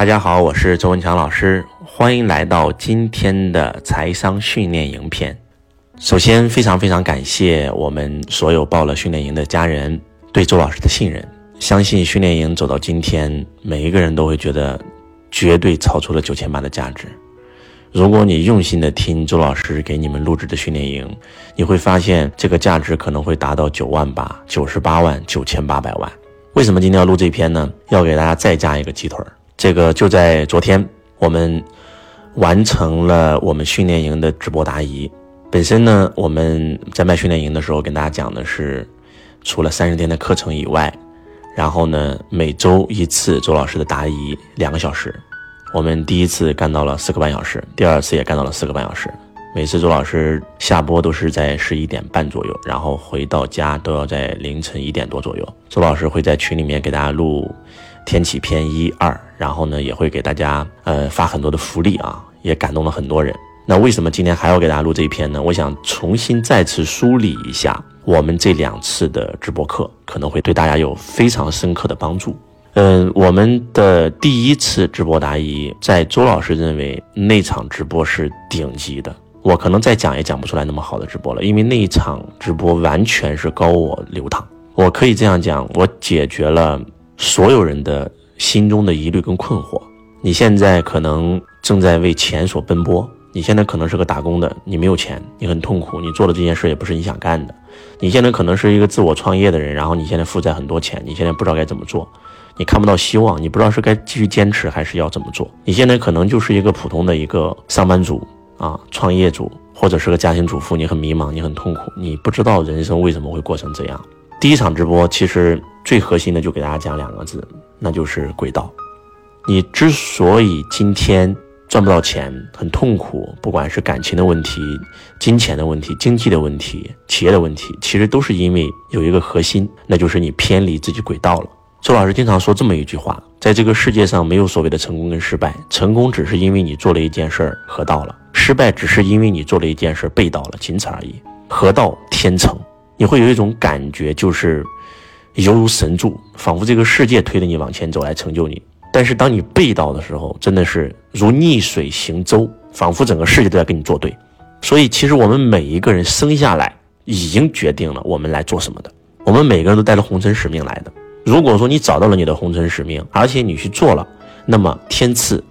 大家好，我是周文强老师，欢迎来到今天的财商训练营篇。首先，非常非常感谢我们所有报了训练营的家人对周老师的信任。相信训练营走到今天，每一个人都会觉得绝对超出了九千八的价值。如果你用心的听周老师给你们录制的训练营，你会发现这个价值可能会达到九万八、九十八万、九千八百万。为什么今天要录这篇呢？要给大家再加一个鸡腿儿。这个就在昨天，我们完成了我们训练营的直播答疑。本身呢，我们在卖训练营的时候跟大家讲的是，除了三十天的课程以外，然后呢，每周一次周老师的答疑两个小时。我们第一次干到了四个半小时，第二次也干到了四个半小时。每次周老师下播都是在十一点半左右，然后回到家都要在凌晨一点多左右。周老师会在群里面给大家录。天启篇一二，然后呢也会给大家呃发很多的福利啊，也感动了很多人。那为什么今天还要给大家录这一篇呢？我想重新再次梳理一下我们这两次的直播课，可能会对大家有非常深刻的帮助。嗯，我们的第一次直播答疑，在周老师认为那场直播是顶级的，我可能再讲也讲不出来那么好的直播了，因为那一场直播完全是高我流淌。我可以这样讲，我解决了。所有人的心中的疑虑跟困惑，你现在可能正在为钱所奔波，你现在可能是个打工的，你没有钱，你很痛苦，你做的这件事也不是你想干的。你现在可能是一个自我创业的人，然后你现在负债很多钱，你现在不知道该怎么做，你看不到希望，你不知道是该继续坚持还是要怎么做。你现在可能就是一个普通的一个上班族啊，创业族，或者是个家庭主妇，你很迷茫，你很痛苦，你不知道人生为什么会过成这样。第一场直播其实最核心的就给大家讲两个字，那就是轨道。你之所以今天赚不到钱，很痛苦，不管是感情的问题、金钱的问题、经济的问题、企业的问题，其实都是因为有一个核心，那就是你偏离自己轨道了。周老师经常说这么一句话：在这个世界上没有所谓的成功跟失败，成功只是因为你做了一件事儿合道了，失败只是因为你做了一件事背道了，仅此而已。合道天成。你会有一种感觉，就是犹如神助，仿佛这个世界推着你往前走来成就你。但是当你背道的时候，真的是如逆水行舟，仿佛整个世界都在跟你作对。所以，其实我们每一个人生下来已经决定了我们来做什么的。我们每个人都带着红尘使命来的。如果说你找到了你的红尘使命，而且你去做了，那么天赐、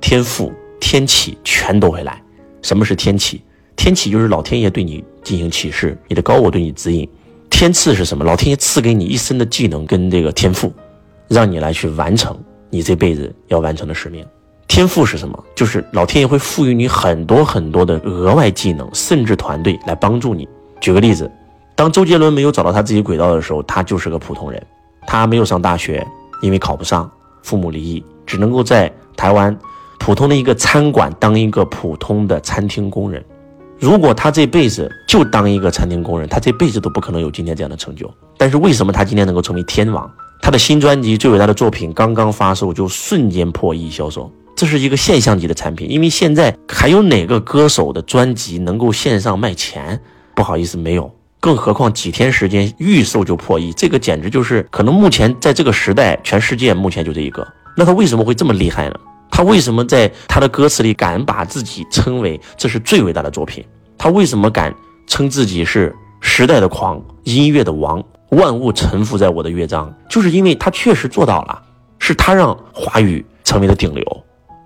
天赋、天启全都会来。什么是天启？天启就是老天爷对你。进行启示，你的高我对你指引。天赐是什么？老天爷赐给你一身的技能跟这个天赋，让你来去完成你这辈子要完成的使命。天赋是什么？就是老天爷会赋予你很多很多的额外技能，甚至团队来帮助你。举个例子，当周杰伦没有找到他自己轨道的时候，他就是个普通人，他没有上大学，因为考不上，父母离异，只能够在台湾普通的一个餐馆当一个普通的餐厅工人。如果他这辈子就当一个餐厅工人，他这辈子都不可能有今天这样的成就。但是为什么他今天能够成为天王？他的新专辑《最伟大的作品》刚刚发售，就瞬间破亿销售，这是一个现象级的产品。因为现在还有哪个歌手的专辑能够线上卖钱？不好意思，没有。更何况几天时间预售就破亿，这个简直就是可能目前在这个时代，全世界目前就这一个。那他为什么会这么厉害呢？他为什么在他的歌词里敢把自己称为这是最伟大的作品？他为什么敢称自己是时代的狂、音乐的王？万物臣服在我的乐章，就是因为他确实做到了。是他让华语成为了顶流，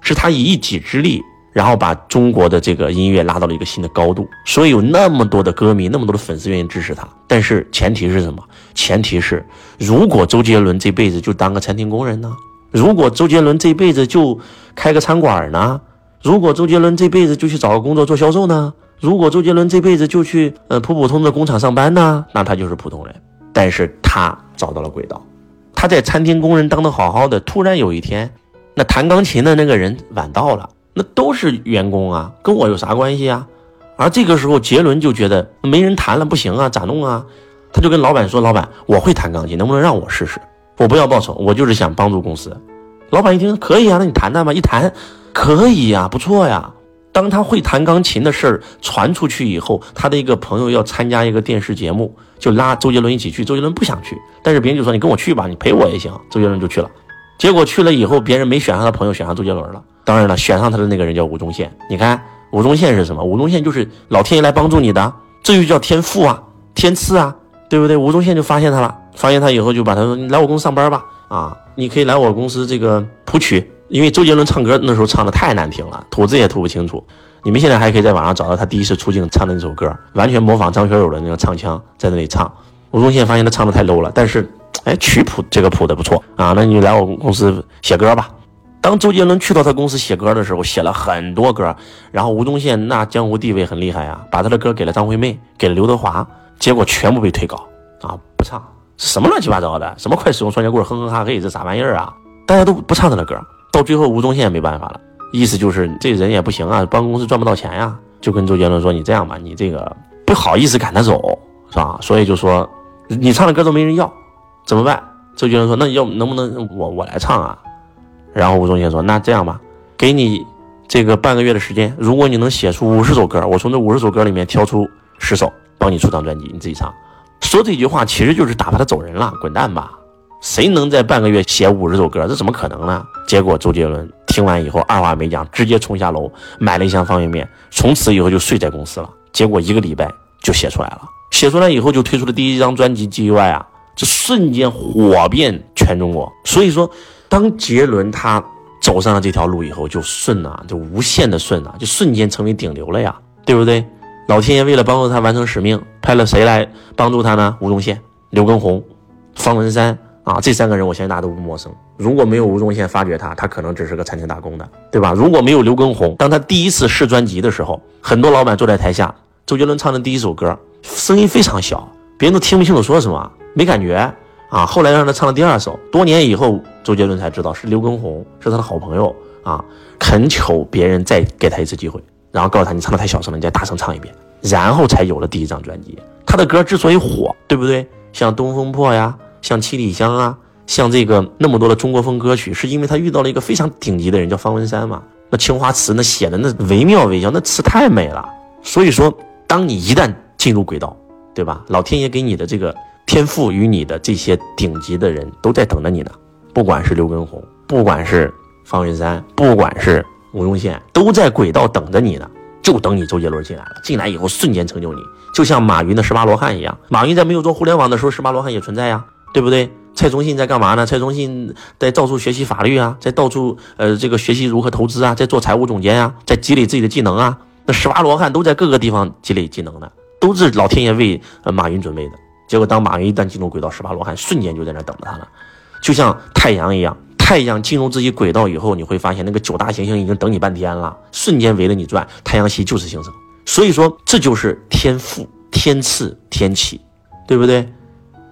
是他以一己之力，然后把中国的这个音乐拉到了一个新的高度。所以有那么多的歌迷，那么多的粉丝愿意支持他。但是前提是什么？前提是如果周杰伦这辈子就当个餐厅工人呢？如果周杰伦这辈子就开个餐馆呢？如果周杰伦这辈子就去找个工作做销售呢？如果周杰伦这辈子就去呃普普通的工厂上班呢？那他就是普通人。但是他找到了轨道，他在餐厅工人当的好好的，突然有一天，那弹钢琴的那个人晚到了，那都是员工啊，跟我有啥关系啊？而这个时候杰伦就觉得没人弹了，不行啊，咋弄啊？他就跟老板说：“老板，我会弹钢琴，能不能让我试试？”我不要报酬，我就是想帮助公司。老板一听可以啊，那你谈谈吧。一谈，可以呀，不错呀。当他会弹钢琴的事儿传出去以后，他的一个朋友要参加一个电视节目，就拉周杰伦一起去。周杰伦不想去，但是别人就说你跟我去吧，你陪我也行。周杰伦就去了。结果去了以后，别人没选上他朋友，选上周杰伦了。当然了，选上他的那个人叫吴宗宪。你看，吴宗宪是什么？吴宗宪就是老天爷来帮助你的，这就叫天赋啊，天赐啊，对不对？吴宗宪就发现他了，发现他以后就把他说：“你来我公司上班吧，啊，你可以来我公司这个谱曲，因为周杰伦唱歌那时候唱的太难听了，吐字也吐不清楚。你们现在还可以在网上找到他第一次出镜唱的那首歌，完全模仿张学友的那个唱腔，在那里唱。吴宗宪发现他唱的太 low 了，但是。哎，曲谱这个谱的不错啊，那你来我公司写歌吧。当周杰伦去到他公司写歌的时候，写了很多歌。然后吴宗宪那江湖地位很厉害啊，把他的歌给了张惠妹，给了刘德华，结果全部被退稿啊，不唱，什么乱七八糟的，什么快使用双截棍，哼哼哈嘿，这啥玩意儿啊？大家都不唱他的歌。到最后，吴宗宪也没办法了，意思就是这人也不行啊，帮公司赚不到钱呀，就跟周杰伦说：“你这样吧，你这个不好意思赶他走，是吧？所以就说你唱的歌都没人要。”怎么办？周杰伦说：“那要能不能我我来唱啊？”然后吴宗宪说：“那这样吧，给你这个半个月的时间，如果你能写出五十首歌，我从这五十首歌里面挑出十首，帮你出张专辑，你自己唱。”说这句话其实就是打发他走人了，滚蛋吧！谁能在半个月写五十首歌？这怎么可能呢？结果周杰伦听完以后，二话没讲，直接冲下楼买了一箱方便面，从此以后就睡在公司了。结果一个礼拜就写出来了，写出来以后就推出了第一张专辑《G Y》啊。这瞬间火遍全中国，所以说，当杰伦他走上了这条路以后，就顺啊，就无限的顺啊，就瞬间成为顶流了呀，对不对？老天爷为了帮助他完成使命，派了谁来帮助他呢？吴宗宪、刘畊宏、方文山啊，这三个人我相信大家都不陌生。如果没有吴宗宪发掘他，他可能只是个餐厅打工的，对吧？如果没有刘畊宏，当他第一次试专辑的时候，很多老板坐在台下，周杰伦唱的第一首歌，声音非常小，别人都听不清楚说什么。没感觉啊！后来让他唱了第二首，多年以后，周杰伦才知道是刘畊宏，是他的好朋友啊，恳求别人再给他一次机会，然后告诉他你唱的太小声了，你再大声唱一遍，然后才有了第一张专辑。他的歌之所以火，对不对？像《东风破》呀，像《七里香》啊，像这个那么多的中国风歌曲，是因为他遇到了一个非常顶级的人，叫方文山嘛。那青花瓷那写的那惟妙惟肖，那词太美了。所以说，当你一旦进入轨道，对吧？老天爷给你的这个。天赋与你的这些顶级的人都在等着你呢，不管是刘畊宏，不管是方文山，不管是吴宗宪，都在轨道等着你呢，就等你周杰伦进来了。进来以后瞬间成就你，就像马云的十八罗汉一样。马云在没有做互联网的时候，十八罗汉也存在呀，对不对？蔡崇信在干嘛呢？蔡崇信在到处学习法律啊，在到处呃这个学习如何投资啊，在做财务总监啊，在积累自己的技能啊。那十八罗汉都在各个地方积累技能呢，都是老天爷为马云准备的。结果，当马云一旦进入轨道，十八罗汉瞬间就在那等着他了，就像太阳一样。太阳进入自己轨道以后，你会发现那个九大行星已经等你半天了，瞬间围着你转。太阳系就是形成，所以说这就是天赋、天赐、天启，对不对？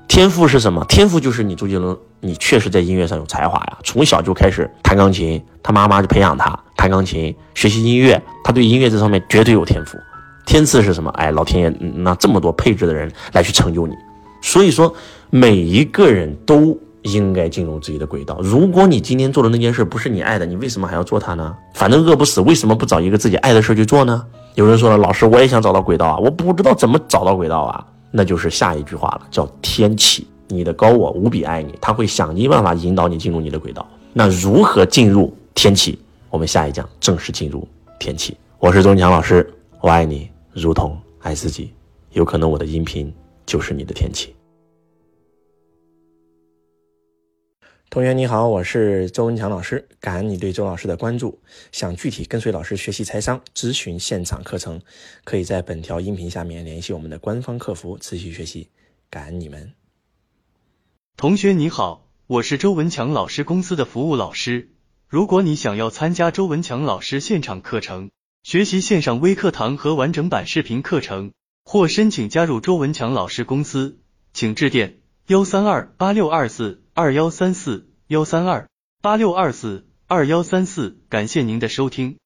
天赋是什么？天赋就是你周杰伦，你确实在音乐上有才华呀，从小就开始弹钢琴，他妈妈就培养他弹钢琴，学习音乐，他对音乐这方面绝对有天赋。天赐是什么？哎，老天爷拿这么多配置的人来去成就你，所以说每一个人都应该进入自己的轨道。如果你今天做的那件事不是你爱的，你为什么还要做它呢？反正饿不死，为什么不找一个自己爱的事去做呢？有人说了，老师，我也想找到轨道啊，我不知道怎么找到轨道啊。那就是下一句话了，叫天启。你的高我无比爱你，他会想尽办法引导你进入你的轨道。那如何进入天启？我们下一讲正式进入天启。我是周文强老师，我爱你。如同爱自己，有可能我的音频就是你的天气。同学你好，我是周文强老师，感恩你对周老师的关注。想具体跟随老师学习财商、咨询现场课程，可以在本条音频下面联系我们的官方客服持续学习。感恩你们。同学你好，我是周文强老师公司的服务老师。如果你想要参加周文强老师现场课程，学习线上微课堂和完整版视频课程，或申请加入周文强老师公司，请致电幺三二八六二四二幺三四幺三二八六二四二幺三四。感谢您的收听。